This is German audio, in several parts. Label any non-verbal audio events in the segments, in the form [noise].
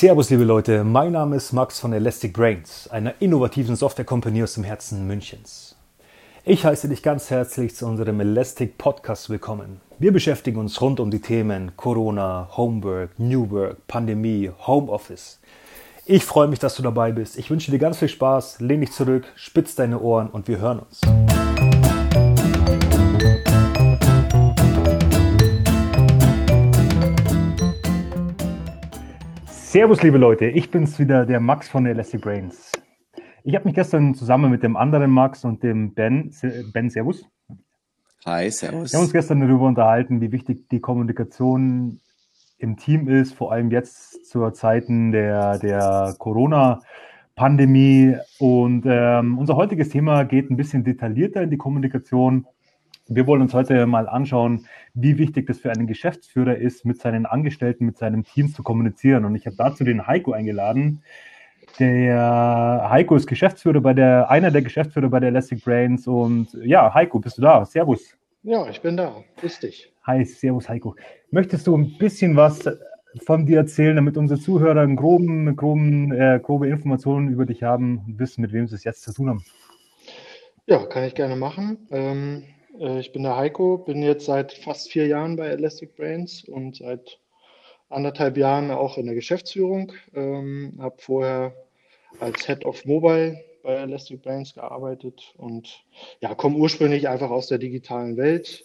Servus, liebe Leute. Mein Name ist Max von Elastic Brains, einer innovativen Software-Company aus dem Herzen Münchens. Ich heiße dich ganz herzlich zu unserem Elastic Podcast willkommen. Wir beschäftigen uns rund um die Themen Corona, Homework, New Work, Pandemie, Homeoffice. Ich freue mich, dass du dabei bist. Ich wünsche dir ganz viel Spaß. Lehn dich zurück, spitz deine Ohren und wir hören uns. Servus, liebe Leute, ich bin's wieder, der Max von Elastic Brains. Ich habe mich gestern zusammen mit dem anderen Max und dem Ben, Ben, Servus. Hi, Servus. Wir haben uns gestern darüber unterhalten, wie wichtig die Kommunikation im Team ist, vor allem jetzt zur Zeiten der, der Corona-Pandemie. Und ähm, unser heutiges Thema geht ein bisschen detaillierter in die Kommunikation. Wir wollen uns heute mal anschauen, wie wichtig das für einen Geschäftsführer ist, mit seinen Angestellten, mit seinem Team zu kommunizieren. Und ich habe dazu den Heiko eingeladen. Der Heiko ist Geschäftsführer bei der, einer der Geschäftsführer bei der Elastic Brains. Und ja, Heiko, bist du da? Servus. Ja, ich bin da. Grüß dich. Hi, Servus, Heiko. Möchtest du ein bisschen was von dir erzählen, damit unsere Zuhörer einen groben, groben, äh, grobe Informationen über dich haben und wissen, mit wem sie es jetzt zu tun haben? Ja, kann ich gerne machen. Ähm äh, ich bin der Heiko, bin jetzt seit fast vier Jahren bei Elastic Brains und seit anderthalb Jahren auch in der Geschäftsführung. Ähm, habe vorher als Head of Mobile bei Elastic Brains gearbeitet und ja, komme ursprünglich einfach aus der digitalen Welt.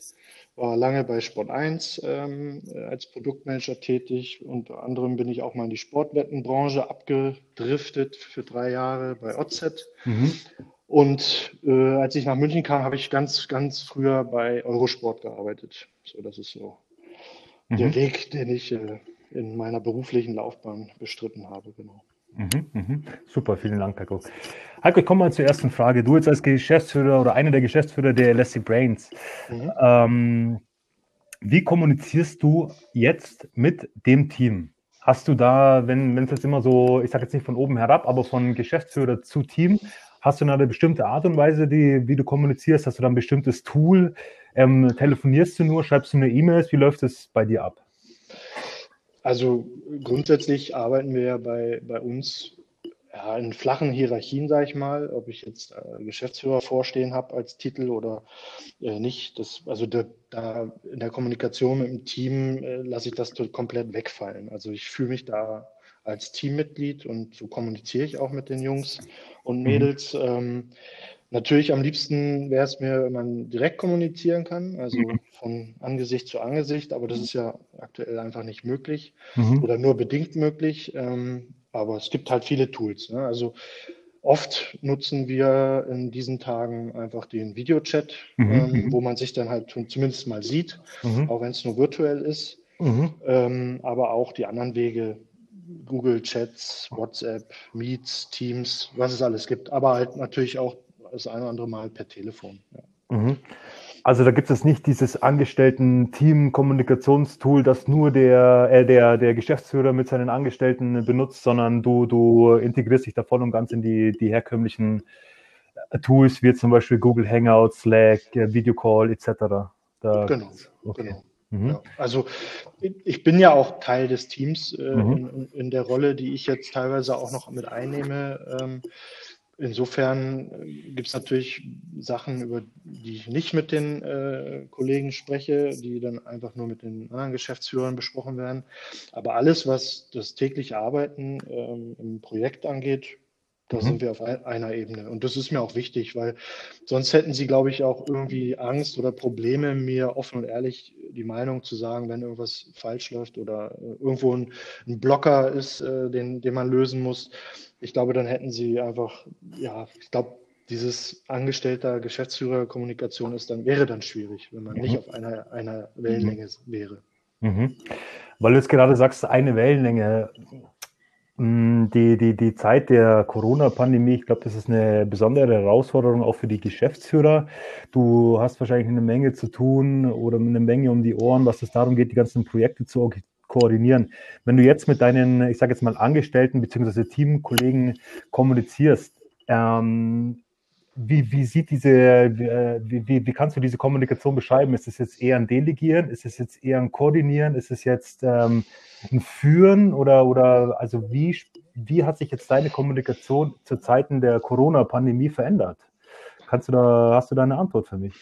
War lange bei Sport 1 ähm, als Produktmanager tätig. Unter anderem bin ich auch mal in die Sportwettenbranche abgedriftet für drei Jahre bei OZ. Mhm. Und äh, als ich nach München kam, habe ich ganz, ganz früher bei Eurosport gearbeitet. So, das ist so mhm. der Weg, den ich äh, in meiner beruflichen Laufbahn bestritten habe, genau. Mhm, mhm. Super, vielen Dank, Heiko. Heiko, ich komme mal zur ersten Frage. Du jetzt als Geschäftsführer oder einer der Geschäftsführer der Elastic Brains, mhm. ähm, wie kommunizierst du jetzt mit dem Team? Hast du da, wenn es jetzt immer so, ich sage jetzt nicht von oben herab, aber von Geschäftsführer zu Team, Hast du eine bestimmte Art und Weise, die, wie du kommunizierst? Hast du da ein bestimmtes Tool? Ähm, telefonierst du nur? Schreibst du nur E-Mails? Wie läuft es bei dir ab? Also grundsätzlich arbeiten wir ja bei, bei uns ja, in flachen Hierarchien, sage ich mal, ob ich jetzt äh, Geschäftsführer vorstehen habe als Titel oder äh, nicht. Das, also da, da, in der Kommunikation mit dem Team äh, lasse ich das komplett wegfallen. Also ich fühle mich da als Teammitglied und so kommuniziere ich auch mit den Jungs und mhm. Mädels. Mhm. Ähm, natürlich am liebsten wäre es mir, wenn man direkt kommunizieren kann, also mhm. von Angesicht zu Angesicht, aber das ist ja aktuell einfach nicht möglich mhm. oder nur bedingt möglich. Ähm, aber es gibt halt viele Tools. Ne? Also oft nutzen wir in diesen Tagen einfach den Videochat, mhm. ähm, mhm. wo man sich dann halt zumindest mal sieht, mhm. auch wenn es nur virtuell ist. Ähm, aber auch die anderen Wege Google Chats, WhatsApp, Meets, Teams, was es alles gibt, aber halt natürlich auch das eine oder andere Mal per Telefon. Ja. Mhm. Also da gibt es nicht dieses Angestellten-Team-Kommunikationstool, das nur der, äh, der, der Geschäftsführer mit seinen Angestellten benutzt, sondern du, du integrierst dich da voll und ganz in die, die herkömmlichen äh, Tools, wie zum Beispiel Google Hangouts, Slack, äh, Videocall etc. Da, genau, okay. genau. Mhm. Ja, also ich bin ja auch Teil des Teams äh, mhm. in, in, der Rolle, die ich jetzt teilweise auch noch mit einnehme. Ähm, insofern äh, gibt es natürlich Sachen, über die ich nicht mit den äh, Kollegen spreche, die dann einfach nur mit den anderen Geschäftsführern besprochen werden. Aber alles, was das tägliche Arbeiten ähm, im Projekt angeht, da mhm. sind wir auf einer Ebene. Und das ist mir auch wichtig, weil sonst hätten sie, glaube ich, auch irgendwie Angst oder Probleme, mir offen und ehrlich die Meinung zu sagen, wenn irgendwas falsch läuft oder äh, irgendwo ein, ein Blocker ist, äh, den, den man lösen muss. Ich glaube, dann hätten sie einfach, ja, ich glaube, dieses angestellter Geschäftsführerkommunikation ist dann, wäre dann schwierig, wenn man mhm. nicht auf einer, einer Wellenlänge mhm. wäre. Mhm. Weil du jetzt gerade sagst, eine Wellenlänge. Mm, die, die, die Zeit der Corona-Pandemie, ich glaube, das ist eine besondere Herausforderung auch für die Geschäftsführer. Du hast wahrscheinlich eine Menge zu tun oder eine Menge um die Ohren, was es darum geht, die ganzen Projekte zu koordinieren. Wenn du jetzt mit deinen, ich sage jetzt mal, Angestellten bzw. Teamkollegen kommunizierst, ähm, wie, wie sieht diese, äh, wie, wie, wie kannst du diese Kommunikation beschreiben? Ist es jetzt eher ein Delegieren? Ist es jetzt eher ein Koordinieren? Ist es jetzt ähm, ein Führen? Oder, oder also wie, wie hat sich jetzt deine Kommunikation zu Zeiten der Corona-Pandemie verändert? Kannst du da, hast du da eine Antwort für mich?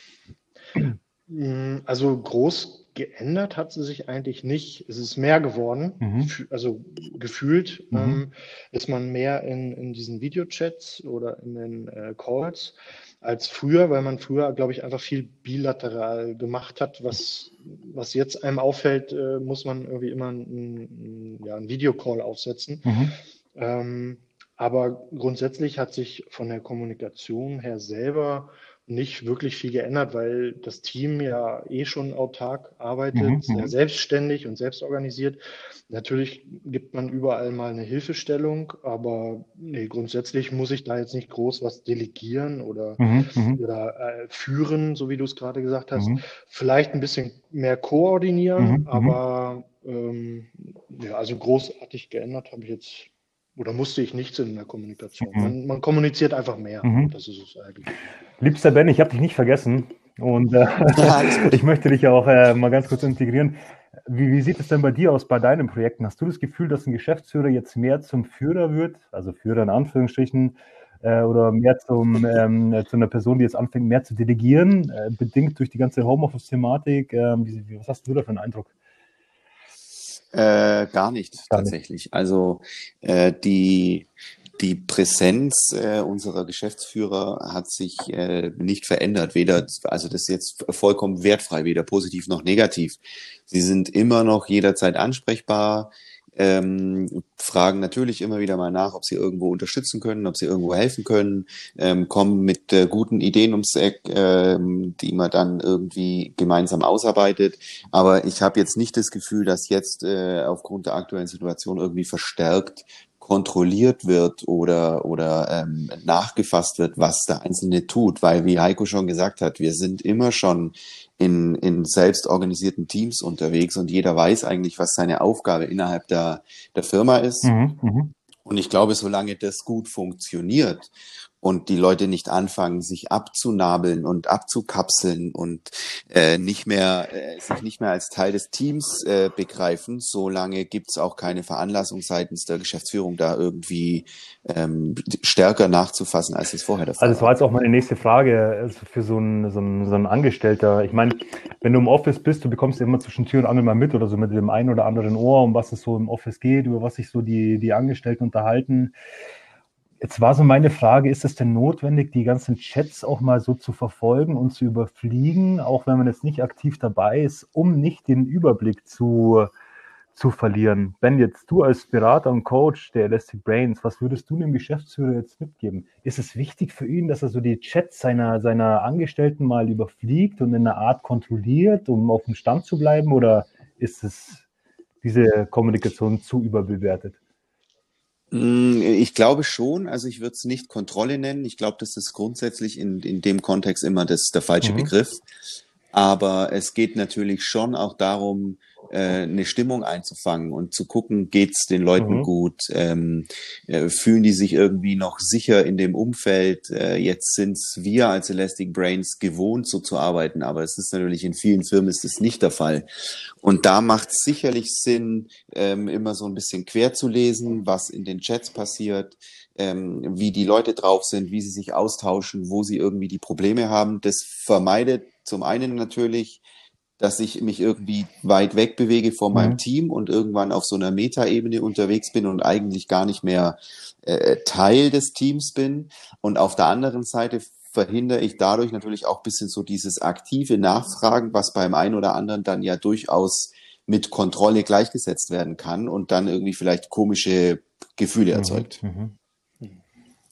Mm, also groß geändert hat sie sich eigentlich nicht. Es ist mehr geworden. Mhm. Also gefühlt mhm. ähm, ist man mehr in, in diesen Videochats oder in den äh, Calls als früher, weil man früher, glaube ich, einfach viel bilateral gemacht hat. Was, was jetzt einem auffällt, äh, muss man irgendwie immer einen, ja, einen Videocall aufsetzen. Mhm. Ähm, aber grundsätzlich hat sich von der Kommunikation her selber nicht wirklich viel geändert, weil das Team ja eh schon autark arbeitet, mhm, sehr mhm. selbstständig und selbstorganisiert. Natürlich gibt man überall mal eine Hilfestellung, aber nee, grundsätzlich muss ich da jetzt nicht groß was delegieren oder, mhm, mhm. oder äh, führen, so wie du es gerade gesagt hast. Mhm. Vielleicht ein bisschen mehr koordinieren, mhm, aber ähm, ja, also großartig geändert habe ich jetzt oder musste ich nichts in der Kommunikation. Man, man, kommuniziert einfach mehr. Das ist es eigentlich. Liebster Ben, ich habe dich nicht vergessen. Und äh, ja, [laughs] ich möchte dich auch äh, mal ganz kurz integrieren. Wie, wie, sieht es denn bei dir aus, bei deinen Projekten? Hast du das Gefühl, dass ein Geschäftsführer jetzt mehr zum Führer wird, also Führer in Anführungsstrichen, äh, oder mehr zum, ähm, zu einer Person, die jetzt anfängt, mehr zu delegieren, äh, bedingt durch die ganze Homeoffice-Thematik? Ähm, was hast du da für einen Eindruck? Äh, gar nicht, gar tatsächlich. Nicht. Also äh, die, die Präsenz äh, unserer Geschäftsführer hat sich äh, nicht verändert. Weder, also das ist jetzt vollkommen wertfrei, weder positiv noch negativ. Sie sind immer noch jederzeit ansprechbar ähm, fragen natürlich immer wieder mal nach, ob sie irgendwo unterstützen können, ob sie irgendwo helfen können, ähm, kommen mit äh, guten Ideen ums Eck, ähm, die man dann irgendwie gemeinsam ausarbeitet. Aber ich habe jetzt nicht das Gefühl, dass jetzt äh, aufgrund der aktuellen Situation irgendwie verstärkt kontrolliert wird oder, oder ähm, nachgefasst wird, was der Einzelne tut, weil, wie Heiko schon gesagt hat, wir sind immer schon in, in selbstorganisierten Teams unterwegs und jeder weiß eigentlich, was seine Aufgabe innerhalb der, der Firma ist. Mhm, mh. Und ich glaube, solange das gut funktioniert und die Leute nicht anfangen, sich abzunabeln und abzukapseln und äh, nicht mehr, äh, sich nicht mehr als Teil des Teams äh, begreifen, solange gibt's auch keine Veranlassung seitens der Geschäftsführung, da irgendwie ähm, stärker nachzufassen, als es vorher der Fall war. Also das war jetzt auch meine nächste Frage also für so einen, so, einen, so einen Angestellter. Ich meine, wenn du im Office bist, du bekommst immer zwischen Tür und Angel mal mit oder so mit dem einen oder anderen Ohr, um was es so im Office geht, über was sich so die, die Angestellten unterhalten. Jetzt war so meine Frage, ist es denn notwendig, die ganzen Chats auch mal so zu verfolgen und zu überfliegen, auch wenn man jetzt nicht aktiv dabei ist, um nicht den Überblick zu, zu verlieren? Ben, jetzt du als Berater und Coach der Elastic Brains, was würdest du dem Geschäftsführer jetzt mitgeben? Ist es wichtig für ihn, dass er so die Chats seiner, seiner Angestellten mal überfliegt und in einer Art kontrolliert, um auf dem Stand zu bleiben, oder ist es diese Kommunikation zu überbewertet? Mm, ich glaube schon, also ich würde es nicht Kontrolle nennen. Ich glaube, das ist grundsätzlich in, in dem Kontext immer das, der falsche mhm. Begriff. Aber es geht natürlich schon auch darum, äh, eine Stimmung einzufangen und zu gucken, geht's den Leuten mhm. gut, ähm, äh, fühlen die sich irgendwie noch sicher in dem Umfeld. Äh, jetzt sind's wir als Elastic Brains gewohnt, so zu arbeiten, aber es ist natürlich in vielen Firmen ist es nicht der Fall. Und da macht es sicherlich Sinn, ähm, immer so ein bisschen quer zu lesen, was in den Chats passiert, ähm, wie die Leute drauf sind, wie sie sich austauschen, wo sie irgendwie die Probleme haben. Das vermeidet zum einen natürlich dass ich mich irgendwie weit weg bewege von mhm. meinem Team und irgendwann auf so einer Metaebene unterwegs bin und eigentlich gar nicht mehr äh, Teil des Teams bin. Und auf der anderen Seite verhindere ich dadurch natürlich auch bisschen so dieses aktive Nachfragen, was beim einen oder anderen dann ja durchaus mit Kontrolle gleichgesetzt werden kann und dann irgendwie vielleicht komische Gefühle mhm. erzeugt. Mhm.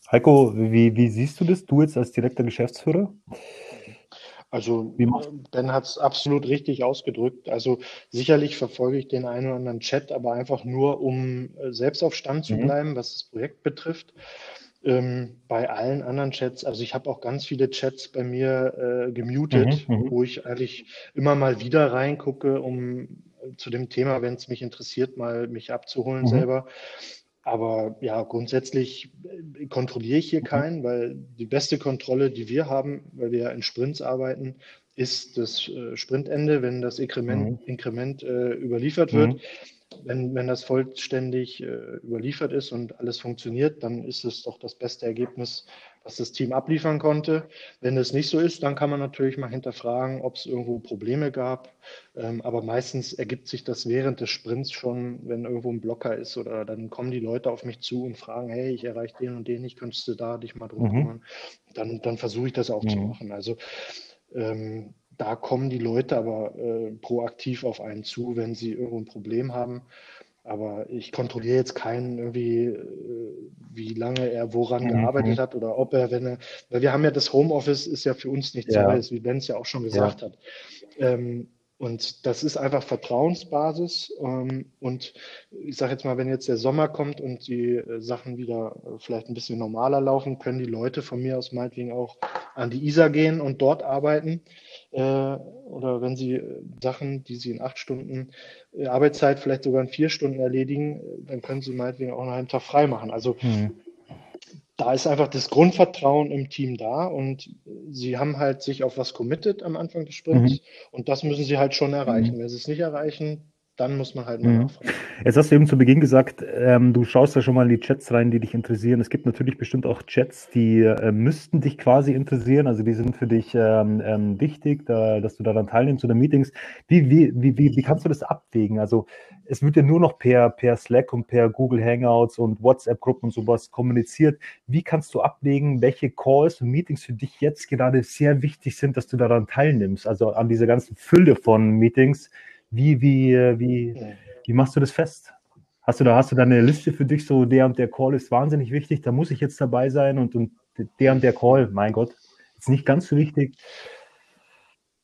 Heiko, wie, wie siehst du das, du jetzt als direkter Geschäftsführer? Also Ben hat es absolut richtig ausgedrückt. Also sicherlich verfolge ich den einen oder anderen Chat, aber einfach nur, um äh, selbst auf Stand zu mhm. bleiben, was das Projekt betrifft. Ähm, bei allen anderen Chats, also ich habe auch ganz viele Chats bei mir äh, gemutet, mhm, mhm. wo ich eigentlich immer mal wieder reingucke, um äh, zu dem Thema, wenn es mich interessiert, mal mich abzuholen mhm. selber. Aber ja, grundsätzlich äh, kontrolliere ich hier mhm. keinen, weil die beste Kontrolle, die wir haben, weil wir in Sprints arbeiten, ist das äh, Sprintende, wenn das Inkrement, mhm. Inkrement äh, überliefert wird. Mhm. Wenn, wenn das vollständig äh, überliefert ist und alles funktioniert, dann ist es doch das beste Ergebnis, was das Team abliefern konnte. Wenn es nicht so ist, dann kann man natürlich mal hinterfragen, ob es irgendwo Probleme gab. Ähm, aber meistens ergibt sich das während des Sprints schon, wenn irgendwo ein Blocker ist oder dann kommen die Leute auf mich zu und fragen, hey, ich erreiche den und den nicht, könntest du da dich mal drum mhm. kümmern? Dann, dann versuche ich das auch mhm. zu machen. Also ähm, da kommen die Leute aber äh, proaktiv auf einen zu, wenn sie irgendwo ein Problem haben. Aber ich kontrolliere jetzt keinen irgendwie, äh, wie lange er woran mhm. gearbeitet hat oder ob er, wenn er, weil wir haben ja das Homeoffice ist ja für uns nichts ja. Neues, wie Ben es ja auch schon gesagt ja. hat. Ähm, und das ist einfach Vertrauensbasis. Ähm, und ich sage jetzt mal, wenn jetzt der Sommer kommt und die äh, Sachen wieder äh, vielleicht ein bisschen normaler laufen, können die Leute von mir aus meinetwegen auch an die ISA gehen und dort arbeiten. Äh, oder wenn sie äh, Sachen, die sie in acht Stunden äh, Arbeitszeit vielleicht sogar in vier Stunden erledigen, dann können sie meinetwegen auch noch einen Tag frei machen. Also mhm. da ist einfach das Grundvertrauen im Team da und sie haben halt sich auf was committed am Anfang des Sprints mhm. und das müssen sie halt schon erreichen. Mhm. Wenn sie es nicht erreichen, dann muss man halt mal mhm. nachfragen. Jetzt hast du eben zu Beginn gesagt, ähm, du schaust da schon mal in die Chats rein, die dich interessieren. Es gibt natürlich bestimmt auch Chats, die äh, müssten dich quasi interessieren. Also die sind für dich ähm, ähm, wichtig, da, dass du daran teilnimmst oder Meetings. Wie, wie, wie, wie, wie kannst du das abwägen? Also es wird ja nur noch per, per Slack und per Google Hangouts und WhatsApp-Gruppen und sowas kommuniziert. Wie kannst du abwägen, welche Calls und Meetings für dich jetzt gerade sehr wichtig sind, dass du daran teilnimmst? Also an dieser ganzen Fülle von Meetings wie, wie, wie, wie machst du das fest? Hast du da, hast du da eine Liste für dich, so der und der Call ist wahnsinnig wichtig, da muss ich jetzt dabei sein und, und der und der Call, mein Gott, ist nicht ganz so wichtig.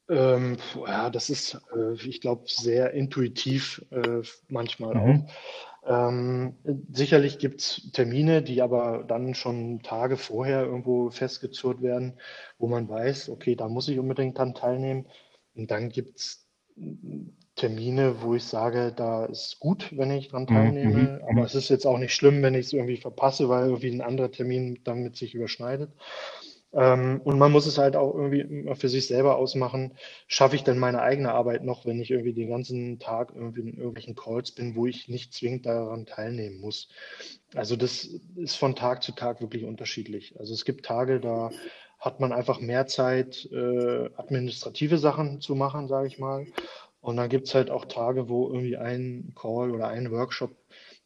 Ähm, ja, das ist, äh, ich glaube, sehr intuitiv äh, manchmal mhm. auch. Ähm, sicherlich gibt es Termine, die aber dann schon Tage vorher irgendwo festgezurrt werden, wo man weiß, okay, da muss ich unbedingt dran teilnehmen. Und dann gibt es Termine, wo ich sage, da ist gut, wenn ich dran mhm, teilnehme, mhm. aber es ist jetzt auch nicht schlimm, wenn ich es irgendwie verpasse, weil irgendwie ein anderer Termin damit sich überschneidet. Ähm, und man muss es halt auch irgendwie für sich selber ausmachen, schaffe ich denn meine eigene Arbeit noch, wenn ich irgendwie den ganzen Tag irgendwie in irgendwelchen Calls bin, wo ich nicht zwingend daran teilnehmen muss. Also das ist von Tag zu Tag wirklich unterschiedlich. Also es gibt Tage, da hat man einfach mehr Zeit, äh, administrative Sachen zu machen, sage ich mal. Und dann gibt es halt auch Tage, wo irgendwie ein Call oder ein Workshop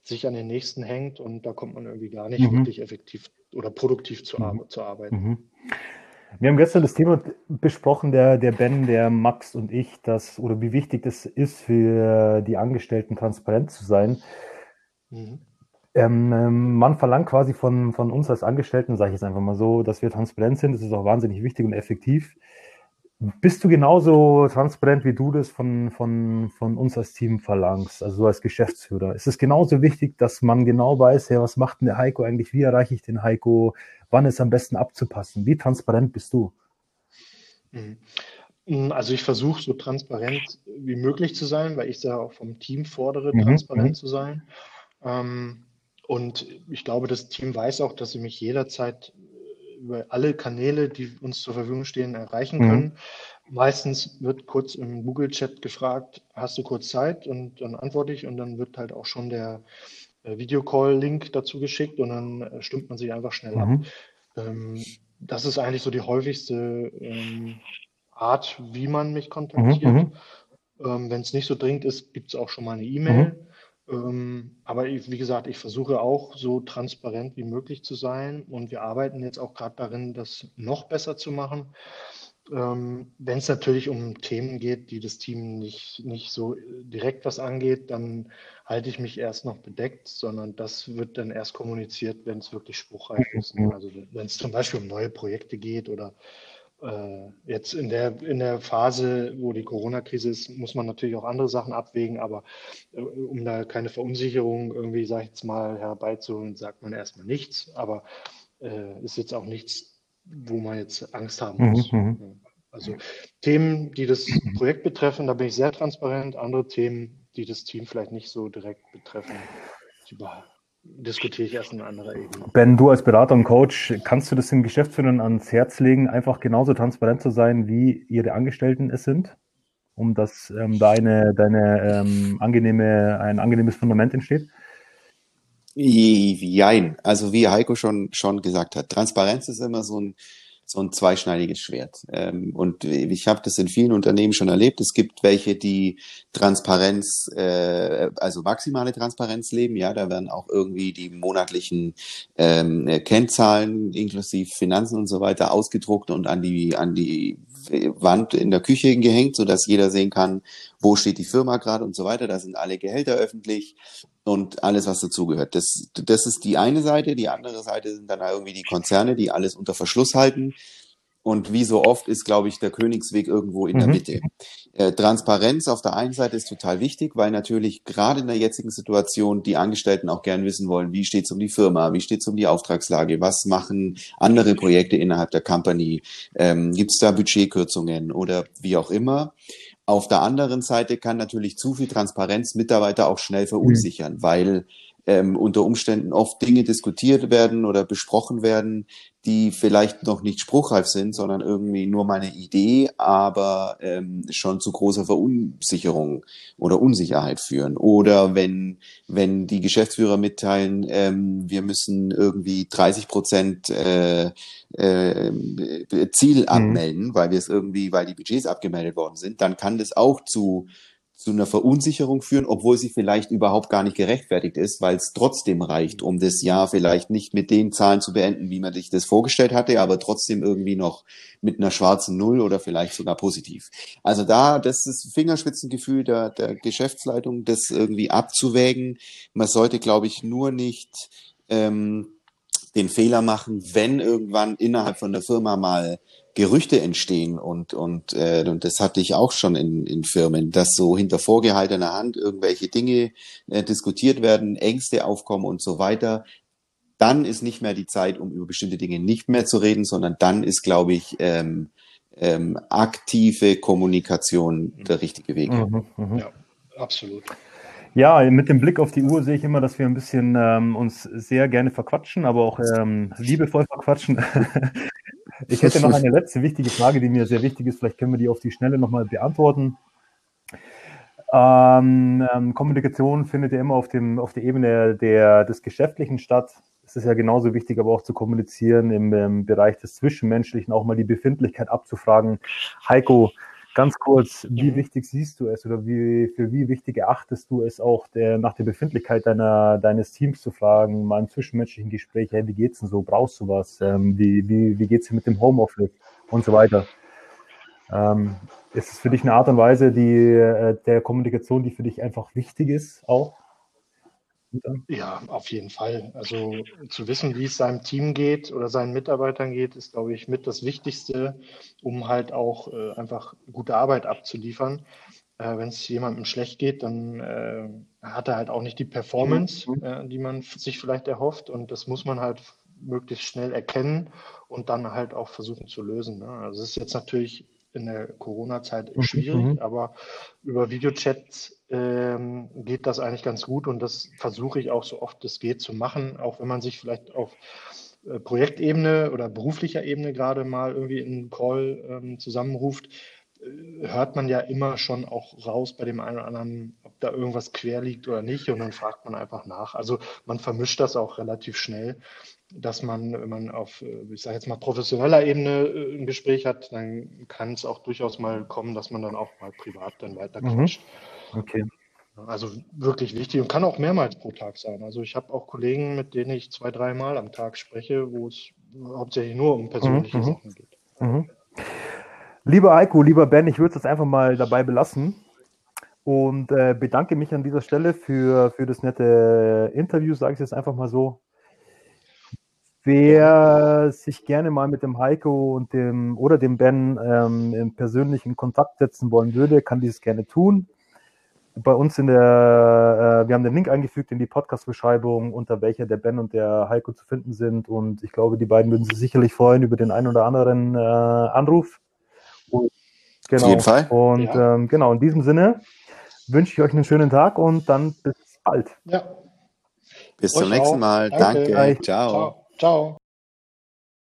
sich an den nächsten hängt und da kommt man irgendwie gar nicht mhm. wirklich effektiv oder produktiv zu, mhm. zu arbeiten. Mhm. Wir haben gestern das Thema besprochen, der, der Ben, der Max und ich, dass, oder wie wichtig es ist für die Angestellten transparent zu sein. Mhm. Ähm, ähm, man verlangt quasi von, von uns als Angestellten, sage ich jetzt einfach mal so, dass wir transparent sind. Das ist auch wahnsinnig wichtig und effektiv. Bist du genauso transparent, wie du das von, von, von uns als Team verlangst, also so als Geschäftsführer? Ist es genauso wichtig, dass man genau weiß, ja, was macht denn der Heiko eigentlich, wie erreiche ich den Heiko, wann ist am besten abzupassen? Wie transparent bist du? Mhm. Mm, also ich versuche so transparent wie möglich zu sein, weil ich es ja auch vom Team fordere, mhm. transparent mhm. zu sein. Ähm, und ich glaube, das Team weiß auch, dass sie mich jederzeit über alle Kanäle, die uns zur Verfügung stehen, erreichen mhm. können. Mhm. Meistens wird kurz im Google-Chat gefragt, hast du kurz Zeit? Und dann antworte ich und dann wird halt auch schon der äh, Videocall-Link dazu geschickt und dann äh, stimmt man sich einfach schnell mhm. ab. Ähm, das ist eigentlich so die häufigste ähm, Art, wie man mich kontaktiert. Mhm. mhm. Ähm, Wenn es nicht so dringend ist, gibt es auch schon mal eine E-Mail. Ähm, aber ich, wie gesagt, ich versuche auch so transparent wie möglich zu sein und wir arbeiten jetzt auch gerade darin, das noch besser zu machen. Ähm, Wenn es natürlich um Themen geht, die das Team nicht, nicht so direkt was angeht, dann halte ich mich erst noch bedeckt, sondern das wird dann erst kommuniziert, wenn es wirklich spruchreif ist. Also wenn es zum Beispiel um neue Projekte geht oder äh, jetzt in der, in der Phase, wo die Corona-Krise ist, muss man natürlich auch andere Sachen abwägen, aber äh, um da keine Verunsicherung irgendwie, sag ich jetzt mal, herbeizuholen, sagt man erstmal nichts, aber äh, ist jetzt auch nichts, wo man jetzt Angst haben muss. Mhm. mhm. Also Themen, die das Projekt betreffen, da bin ich sehr transparent. Andere Themen, die das Team vielleicht nicht so direkt betreffen, diskutiere ich erst in anderer Ebene. Ben, du als Berater und Coach, kannst du das den Geschäftsführern ans Herz legen, einfach genauso transparent zu sein, wie ihre Angestellten es sind, um dass ähm, da eine, deine, ähm, angenehme, ein angenehmes Fundament entsteht? Jein. Also wie Heiko schon, schon gesagt hat, Transparenz ist immer so ein, so ein zweischneidiges Schwert. Ähm, und ich habe das in vielen Unternehmen schon erlebt. Es gibt welche, die Transparenz, äh, also maximale Transparenz leben. Ja, da werden auch irgendwie die monatlichen ähm, Kennzahlen inklusive Finanzen und so weiter ausgedruckt und an die an die Wand in der Küche gehängt, so dass jeder sehen kann, wo steht die Firma gerade und so weiter. Da sind alle Gehälter öffentlich und alles, was dazugehört. Das, das ist die eine Seite. Die andere Seite sind dann irgendwie die Konzerne, die alles unter Verschluss halten. Und wie so oft ist, glaube ich, der Königsweg irgendwo in der mhm. Mitte. Äh, Transparenz auf der einen Seite ist total wichtig, weil natürlich gerade in der jetzigen Situation die Angestellten auch gern wissen wollen, wie steht es um die Firma, wie steht es um die Auftragslage, was machen andere Projekte innerhalb der Company, ähm, gibt es da Budgetkürzungen oder wie auch immer. Auf der anderen Seite kann natürlich zu viel Transparenz Mitarbeiter auch schnell verunsichern, mhm. weil ähm, unter Umständen oft Dinge diskutiert werden oder besprochen werden, die vielleicht noch nicht spruchreif sind, sondern irgendwie nur meine Idee, aber ähm, schon zu großer Verunsicherung oder Unsicherheit führen. Oder wenn, wenn die Geschäftsführer mitteilen, ähm, wir müssen irgendwie 30 Prozent äh, äh, Ziel mhm. abmelden, weil wir es irgendwie, weil die Budgets abgemeldet worden sind, dann kann das auch zu zu einer Verunsicherung führen, obwohl sie vielleicht überhaupt gar nicht gerechtfertigt ist, weil es trotzdem reicht, um das Jahr vielleicht nicht mit den Zahlen zu beenden, wie man sich das vorgestellt hatte, aber trotzdem irgendwie noch mit einer schwarzen Null oder vielleicht sogar positiv. Also da, das ist Fingerspitzengefühl der, der Geschäftsleitung, das irgendwie abzuwägen. Man sollte, glaube ich, nur nicht ähm, den Fehler machen, wenn irgendwann innerhalb von der Firma mal Gerüchte entstehen und und äh, und das hatte ich auch schon in, in Firmen, dass so hinter vorgehaltener Hand irgendwelche Dinge äh, diskutiert werden, Ängste aufkommen und so weiter. Dann ist nicht mehr die Zeit, um über bestimmte Dinge nicht mehr zu reden, sondern dann ist, glaube ich, ähm, ähm, aktive Kommunikation der richtige Weg. Mhm, mh. Ja, absolut. Ja, mit dem Blick auf die Uhr sehe ich immer, dass wir ein bisschen ähm, uns sehr gerne verquatschen, aber auch ähm, liebevoll verquatschen. Ich hätte noch eine [laughs] letzte wichtige Frage, die mir sehr wichtig ist. Vielleicht können wir die auf die Schnelle nochmal beantworten. Ähm, ähm, Kommunikation findet ja immer auf, dem, auf der Ebene der, des Geschäftlichen statt. Es ist ja genauso wichtig, aber auch zu kommunizieren im, im Bereich des Zwischenmenschlichen, auch mal die Befindlichkeit abzufragen. Heiko, Ganz kurz, wie wichtig siehst du es oder wie, für wie wichtig erachtest du es auch, der, nach der Befindlichkeit deiner, deines Teams zu fragen, mal im zwischenmenschlichen Gespräch, hey, wie geht's denn so? Brauchst du was? Ähm, wie, wie, wie geht's dir mit dem Homeoffice und so weiter? Ähm, ist es für dich eine Art und Weise die, äh, der Kommunikation, die für dich einfach wichtig ist, auch? Ja, auf jeden Fall. Also zu wissen, wie es seinem Team geht oder seinen Mitarbeitern geht, ist, glaube ich, mit das Wichtigste, um halt auch äh, einfach gute Arbeit abzuliefern. Äh, Wenn es jemandem schlecht geht, dann äh, hat er halt auch nicht die Performance, mhm. äh, die man sich vielleicht erhofft. Und das muss man halt möglichst schnell erkennen und dann halt auch versuchen zu lösen. Ne? Also es ist jetzt natürlich in der Corona-Zeit schwierig, mhm. aber über Videochats ähm, geht das eigentlich ganz gut und das versuche ich auch so oft es geht zu machen, auch wenn man sich vielleicht auf äh, Projektebene oder beruflicher Ebene gerade mal irgendwie in einen Call ähm, zusammenruft, äh, hört man ja immer schon auch raus bei dem einen oder anderen, ob da irgendwas quer liegt oder nicht und dann fragt man einfach nach. Also man vermischt das auch relativ schnell dass man, wenn man auf, äh, ich sage jetzt mal, professioneller Ebene äh, ein Gespräch hat, dann kann es auch durchaus mal kommen, dass man dann auch mal privat dann weiter mhm. quatscht. Mhm. Okay. Also wirklich wichtig und kann auch mehrmals pro Tag sein. Also ich habe auch Kollegen, mit denen ich zwei, dreimal am Tag spreche, wo es hauptsächlich nur um persönliche mhm. Sachen geht. Mhm. Lieber Heiko, lieber Ben, ich würde es einfach mal dabei belassen und äh, bedanke mich an dieser Stelle für, für das nette Interview, sage ich jetzt einfach mal so. Wer sich gerne mal mit dem Heiko und dem oder dem Ben ähm, in persönlichen Kontakt setzen wollen würde, kann dieses gerne tun. Bei uns in der, äh, wir haben den Link eingefügt in die Podcast-Beschreibung, unter welcher der Ben und der Heiko zu finden sind. Und ich glaube, die beiden würden sich sicherlich freuen über den einen oder anderen äh, Anruf. Und, genau. Auf jeden Fall. Und ja. ähm, genau, in diesem Sinne wünsche ich euch einen schönen Tag und dann bis bald. Ja, Bis zum nächsten Mal. Danke. Danke. Ciao. Ciao. Ciao.